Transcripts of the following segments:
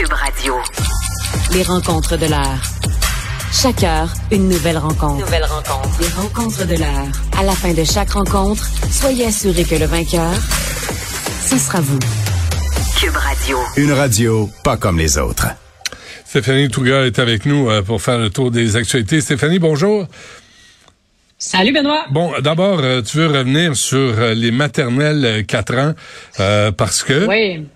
Cube Radio. Les rencontres de l'heure. Chaque heure, une nouvelle rencontre. Nouvelle rencontre. Les rencontres de l'heure. À la fin de chaque rencontre, soyez assurés que le vainqueur, ce sera vous. Cube Radio. Une radio pas comme les autres. Stéphanie Touga est avec nous euh, pour faire le tour des actualités. Stéphanie, bonjour. Salut Benoît. Bon, d'abord, euh, tu veux revenir sur euh, les maternelles 4 ans parce que... Oui.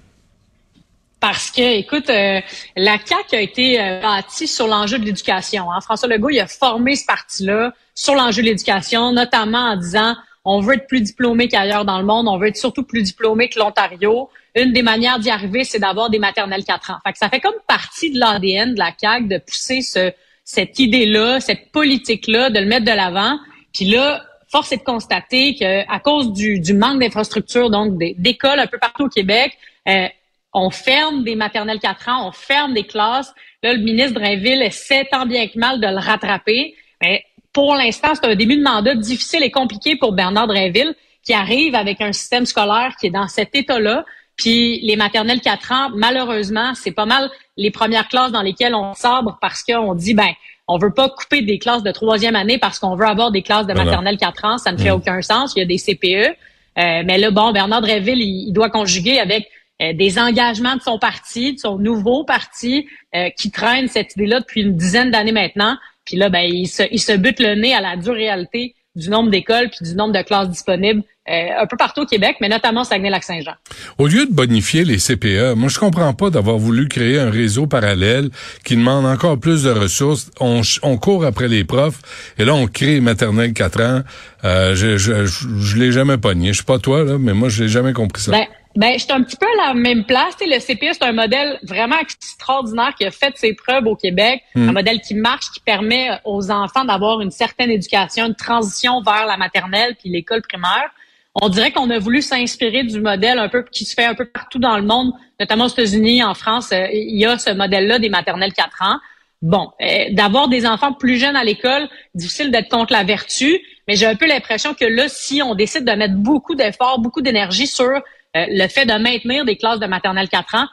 Parce que, écoute, la CAQ a été bâtie sur l'enjeu de l'éducation. Hein. François Legault, il a formé ce parti-là sur l'enjeu de l'éducation, notamment en disant on veut être plus diplômé qu'ailleurs dans le monde, on veut être surtout plus diplômé que l'Ontario. Une des manières d'y arriver, c'est d'avoir des maternelles 4 ans. Fait que ça fait comme partie de l'ADN de la CAQ de pousser ce, cette idée-là, cette politique-là, de le mettre de l'avant. Puis là, force est de constater que à cause du, du manque d'infrastructures, donc d'écoles un peu partout au Québec, euh, on ferme des maternelles 4 ans, on ferme des classes. Là, le ministre Drainville essaie tant bien que mal de le rattraper. Mais pour l'instant, c'est un début de mandat difficile et compliqué pour Bernard Drainville, qui arrive avec un système scolaire qui est dans cet état-là. Puis les maternelles 4 ans, malheureusement, c'est pas mal les premières classes dans lesquelles on sabre parce qu'on dit, ben, on veut pas couper des classes de troisième année parce qu'on veut avoir des classes de maternelle 4 ans. Ça ne fait mm. aucun sens. Il y a des CPE. Euh, mais là, bon, Bernard Dreville, il, doit conjuguer avec des engagements de son parti, de son nouveau parti, euh, qui traîne cette idée-là depuis une dizaine d'années maintenant. Puis là, ben, il se, il se bute le nez à la dure réalité du nombre d'écoles puis du nombre de classes disponibles euh, un peu partout au Québec, mais notamment Saguenay-Lac-Saint-Jean. Au lieu de bonifier les CPE, moi je comprends pas d'avoir voulu créer un réseau parallèle qui demande encore plus de ressources. On, on court après les profs et là on crée maternelle 4 ans. Euh, je je, je, l'ai jamais pogné. Je suis pas toi là, mais moi je l'ai jamais compris ça. Ben, ben, je suis un petit peu à la même place. le CPE, c'est un modèle vraiment extraordinaire qui a fait ses preuves au Québec. Hmm. Un modèle qui marche, qui permet aux enfants d'avoir une certaine éducation, une transition vers la maternelle puis l'école primaire. On dirait qu'on a voulu s'inspirer du modèle un peu qui se fait un peu partout dans le monde, notamment aux États-Unis, en France. Euh, il y a ce modèle-là des maternelles 4 ans. Bon, euh, d'avoir des enfants plus jeunes à l'école, difficile d'être contre la vertu, mais j'ai un peu l'impression que là, si on décide de mettre beaucoup d'efforts, beaucoup d'énergie sur euh, le fait de maintenir des classes de maternelle 4 ans,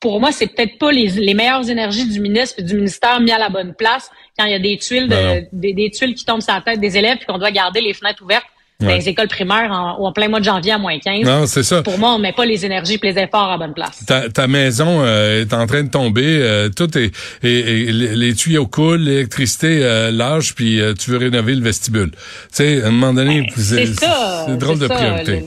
pour moi, c'est peut-être pas les, les, meilleures énergies du ministre et du ministère mis à la bonne place quand il y a des tuiles, de, des, des, tuiles qui tombent sur la tête des élèves et qu'on doit garder les fenêtres ouvertes les écoles primaires en, en, plein mois de janvier à moins 15. Non, c'est ça. Pour moi, on met pas les énergies et les efforts à bonne place. Ta, ta maison euh, est en train de tomber, euh, tout est, et, les tuyaux coulent, l'électricité euh, lâche, puis euh, tu veux rénover le vestibule. Tu sais, à un moment donné, ben, c'est drôle de priorité.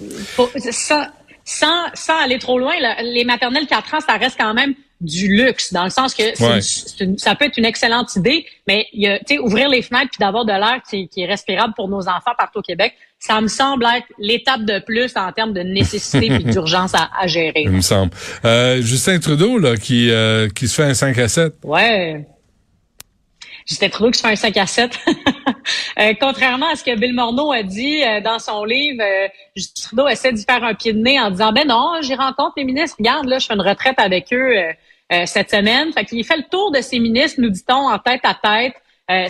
Sans, sans, aller trop loin, les maternelles 4 ans, ça reste quand même du luxe, dans le sens que ça peut être une excellente idée, mais y a, ouvrir les fenêtres puis d'avoir de l'air qui, qui, est respirable pour nos enfants partout au Québec, ça me semble être l'étape de plus en termes de nécessité et d'urgence à, gérer. Il me semble. Euh, Justin Trudeau, là, qui, euh, qui se fait un 5 à 7. Ouais. Justin Trudeau qui se fait un 5 à 7. Euh, contrairement à ce que Bill Morneau a dit euh, dans son livre, Justin Trudeau essaie d'y faire un pied de nez en disant, ben non, j'y rencontre les ministres, regarde, là, je fais une retraite avec eux cette semaine. Fait qu'il fait le tour de ses ministres, nous dit-on, en tête à tête.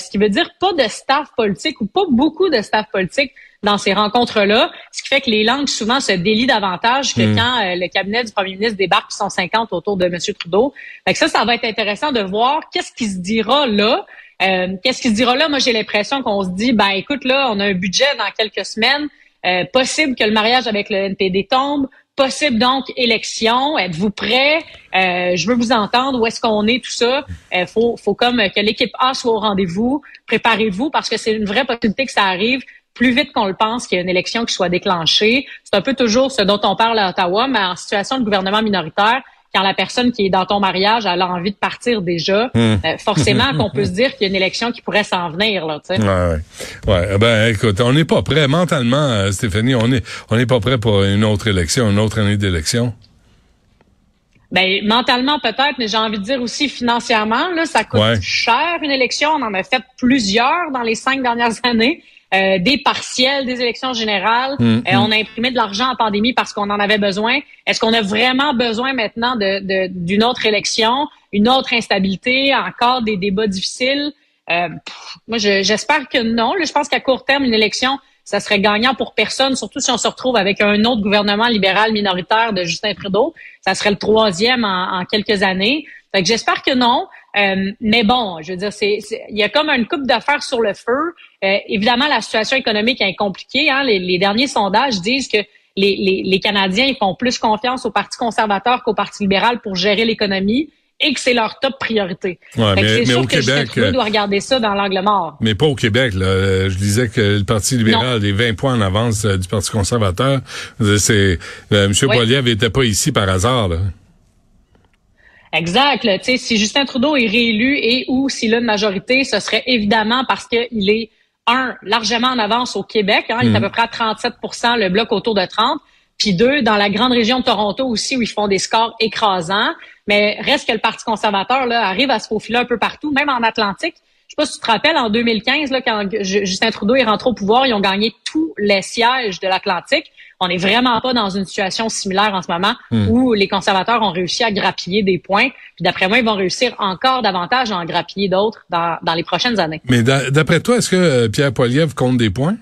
ce qui veut dire pas de staff politique ou pas beaucoup de staff politique dans ces rencontres-là, ce qui fait que les langues souvent se délient davantage que hmm. quand euh, le cabinet du premier ministre débarque qui sont 50 autour de M. Trudeau. Fait ça, ça va être intéressant de voir qu'est-ce qui se dira là. Euh, qu'est-ce qui se dira là? Moi, j'ai l'impression qu'on se dit, ben écoute, là, on a un budget dans quelques semaines. Euh, possible que le mariage avec le NPD tombe. Possible donc élection. Êtes-vous prêts? je veux vous entendre. Où est-ce qu'on est? Tout ça? Il faut, faut comme que l'équipe A soit au rendez-vous. Préparez-vous parce que c'est une vraie possibilité que ça arrive plus vite qu'on le pense qu'il y a une élection qui soit déclenchée. C'est un peu toujours ce dont on parle à Ottawa, mais en situation de gouvernement minoritaire, quand la personne qui est dans ton mariage a envie de partir déjà, hmm. euh, forcément qu'on peut se dire qu'il y a une élection qui pourrait s'en venir là, tu sais. Ouais, ouais. Eh ben écoute, on n'est pas prêt mentalement, euh, Stéphanie, on est on n'est pas prêt pour une autre élection, une autre année d'élection. Ben, mentalement peut-être, mais j'ai envie de dire aussi financièrement, là, ça coûte cher une élection. On en a fait plusieurs dans les cinq dernières années. Euh, des partiels, des élections générales. Mm, euh, on mm. a imprimé de l'argent en pandémie parce qu'on en avait besoin. Est-ce qu'on a vraiment besoin maintenant de, d'une autre élection, une autre instabilité, encore des débats difficiles? Euh, moi, j'espère que non. je pense qu'à court terme, une élection, ça serait gagnant pour personne, surtout si on se retrouve avec un autre gouvernement libéral minoritaire de Justin Trudeau. Ça serait le troisième en, quelques années. Fait que j'espère que non. Euh, mais bon, je veux dire, c'est, il y a comme une coupe d'affaires sur le feu. Euh, évidemment, la situation économique est compliquée. Hein. Les, derniers sondages disent que les, les, les, Canadiens ils font plus confiance au Parti conservateur qu'au Parti libéral pour gérer l'économie et que c'est leur top priorité. Ouais, mais, au Québec, on doit regarder ça dans l'angle mort. Mais pas au Québec. Là. Je disais que le Parti libéral est 20 points en avance euh, du Parti conservateur. C'est euh, M. Oui. n'était pas ici par hasard. Là. Exact. sais, si Justin Trudeau est réélu et ou s'il a une majorité, ce serait évidemment parce qu'il est un largement en avance au Québec. Hein, Il est à mm. peu près à 37 le bloc autour de 30 puis deux, dans la grande région de Toronto aussi, où ils font des scores écrasants. Mais reste que le Parti conservateur là, arrive à se faufiler un peu partout, même en Atlantique. Je sais pas si tu te rappelles, en 2015, là, quand Justin Trudeau est rentré au pouvoir, ils ont gagné tous les sièges de l'Atlantique. On n'est vraiment pas dans une situation similaire en ce moment hmm. où les conservateurs ont réussi à grappiller des points. Puis d'après moi, ils vont réussir encore davantage à en grappiller d'autres dans, dans les prochaines années. Mais d'après toi, est-ce que euh, Pierre Poilievre compte des points?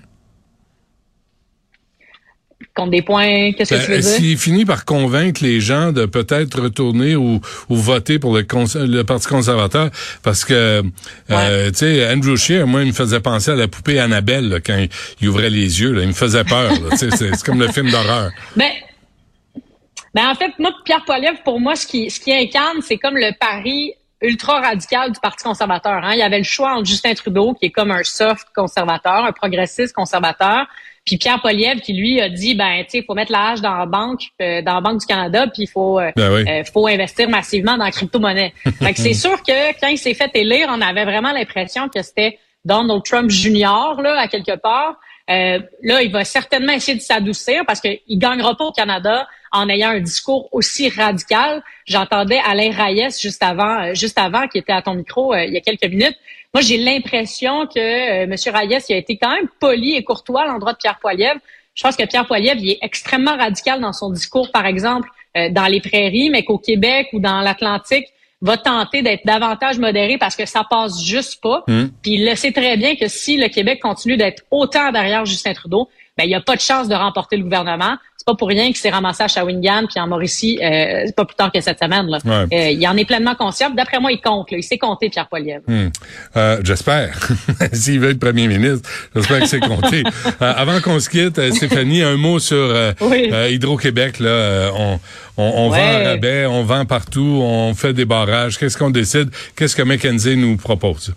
Contre des points, qu'est-ce que ben, tu veux dire? S'il finit par convaincre les gens de peut-être retourner ou, ou voter pour le, le Parti conservateur, parce que, euh, tu sais, Andrew Scheer, moi, il me faisait penser à la poupée Annabelle quand il, ouvrait les yeux. Là, il me faisait peur. c'est comme le film d'horreur. Ben, ben, en fait, moi, Pierre Poilievre, pour moi, ce qui, ce qui incarne, c'est comme le pari ultra radical du Parti conservateur. Hein. Il y avait le choix entre Justin Trudeau, qui est comme un soft conservateur, un progressiste conservateur, puis Pierre Poliev qui lui a dit ben tu sais il faut mettre l'âge dans la banque euh, dans la banque du Canada puis il faut euh, ben euh, faut investir massivement dans la crypto-monnaie. fait que c'est sûr que quand il s'est fait élire, on avait vraiment l'impression que c'était Donald Trump junior là à quelque part. là, il va certainement essayer de s'adoucir parce qu'il gagnera pas au Canada en ayant un discours aussi radical. J'entendais Alain Reyes juste avant, juste avant, qui était à ton micro il y a quelques minutes, moi, j'ai l'impression que euh, M. Reyes il a été quand même poli et courtois à l'endroit de Pierre Poilievre. Je pense que Pierre Poilievre il est extrêmement radical dans son discours, par exemple, euh, dans les prairies, mais qu'au Québec ou dans l'Atlantique, va tenter d'être davantage modéré parce que ça passe juste pas. Mmh. Puis il le sait très bien que si le Québec continue d'être autant derrière Justin Trudeau, ben, il n'y a pas de chance de remporter le gouvernement. C'est pas pour rien qu'il s'est ramassé à Shawinigan puis en Mauricie euh, pas plus tard que cette semaine. Là. Euh, il en est pleinement conscient. D'après moi, il compte. Là. Il sait compter, Pierre Poilievre. Hmm. Euh, j'espère. S'il veut être premier ministre, j'espère que c'est compté. Euh, avant qu'on se quitte, euh, Stéphanie, un mot sur Hydro-Québec. Là, on, on, on vend à rabais, on vend partout, on fait des barrages. Qu'est-ce qu'on décide? Qu'est-ce que McKenzie nous propose?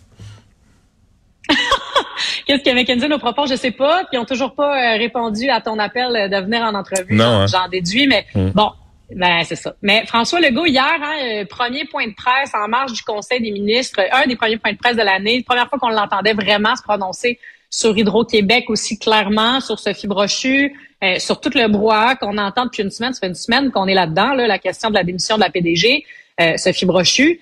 Qu'est-ce que McKenzie nous propose? Je sais pas. Puis ils ont toujours pas euh, répondu à ton appel euh, de venir en entrevue. Non. J'en hein. déduis, mais mm. bon. Ben, c'est ça. Mais François Legault, hier, hein, euh, premier point de presse en marge du Conseil des ministres, un des premiers points de presse de l'année, première fois qu'on l'entendait vraiment se prononcer sur Hydro-Québec aussi clairement, sur Sophie Brochu, sur tout le brouhaha qu'on entend depuis une semaine. Ça fait une semaine qu'on est là-dedans, là, la question de la démission de la PDG, Sophie Brochu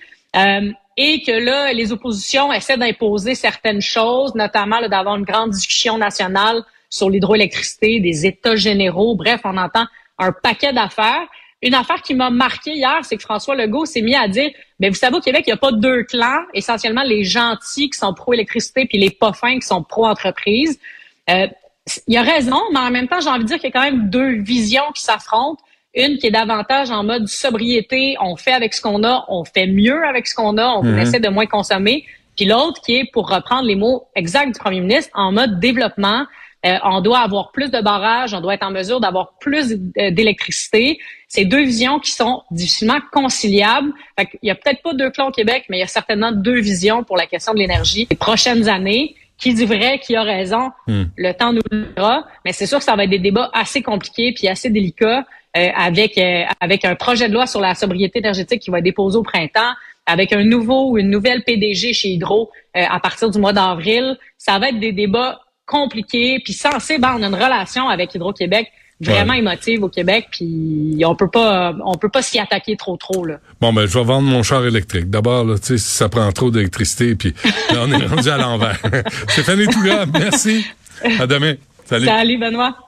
et que là, les oppositions essaient d'imposer certaines choses, notamment d'avoir une grande discussion nationale sur l'hydroélectricité, des états généraux. Bref, on entend un paquet d'affaires. Une affaire qui m'a marqué hier, c'est que François Legault s'est mis à dire, mais vous savez, au Québec, il n'y a pas deux clans, essentiellement les gentils qui sont pro-électricité puis les pas fins qui sont pro-entreprise. Euh, il a raison, mais en même temps, j'ai envie de dire qu'il y a quand même deux visions qui s'affrontent. Une qui est davantage en mode sobriété, on fait avec ce qu'on a, on fait mieux avec ce qu'on a, on mhm. essaie de moins consommer. Puis l'autre qui est, pour reprendre les mots exacts du premier ministre, en mode développement. Euh, on doit avoir plus de barrages, on doit être en mesure d'avoir plus d'électricité. C'est deux visions qui sont difficilement conciliables. Fait il y a peut-être pas deux clans au Québec, mais il y a certainement deux visions pour la question de l'énergie les prochaines années. Qui dit vrai, qui a raison, hmm. le temps nous le dira. Mais c'est sûr que ça va être des débats assez compliqués puis assez délicats. Euh, avec euh, avec un projet de loi sur la sobriété énergétique qui va être déposé au printemps, avec un nouveau ou une nouvelle PDG chez Hydro euh, à partir du mois d'avril. Ça va être des débats compliqués, puis censés, ben, on a une relation avec Hydro-Québec vraiment émotive au Québec, puis on peut pas on peut pas s'y attaquer trop trop là. Bon ben je vais vendre mon char électrique. D'abord là, tu sais si ça prend trop d'électricité puis on est rendu à l'envers. Stéphanie Touga, merci. À demain. Salut. Salut Benoît.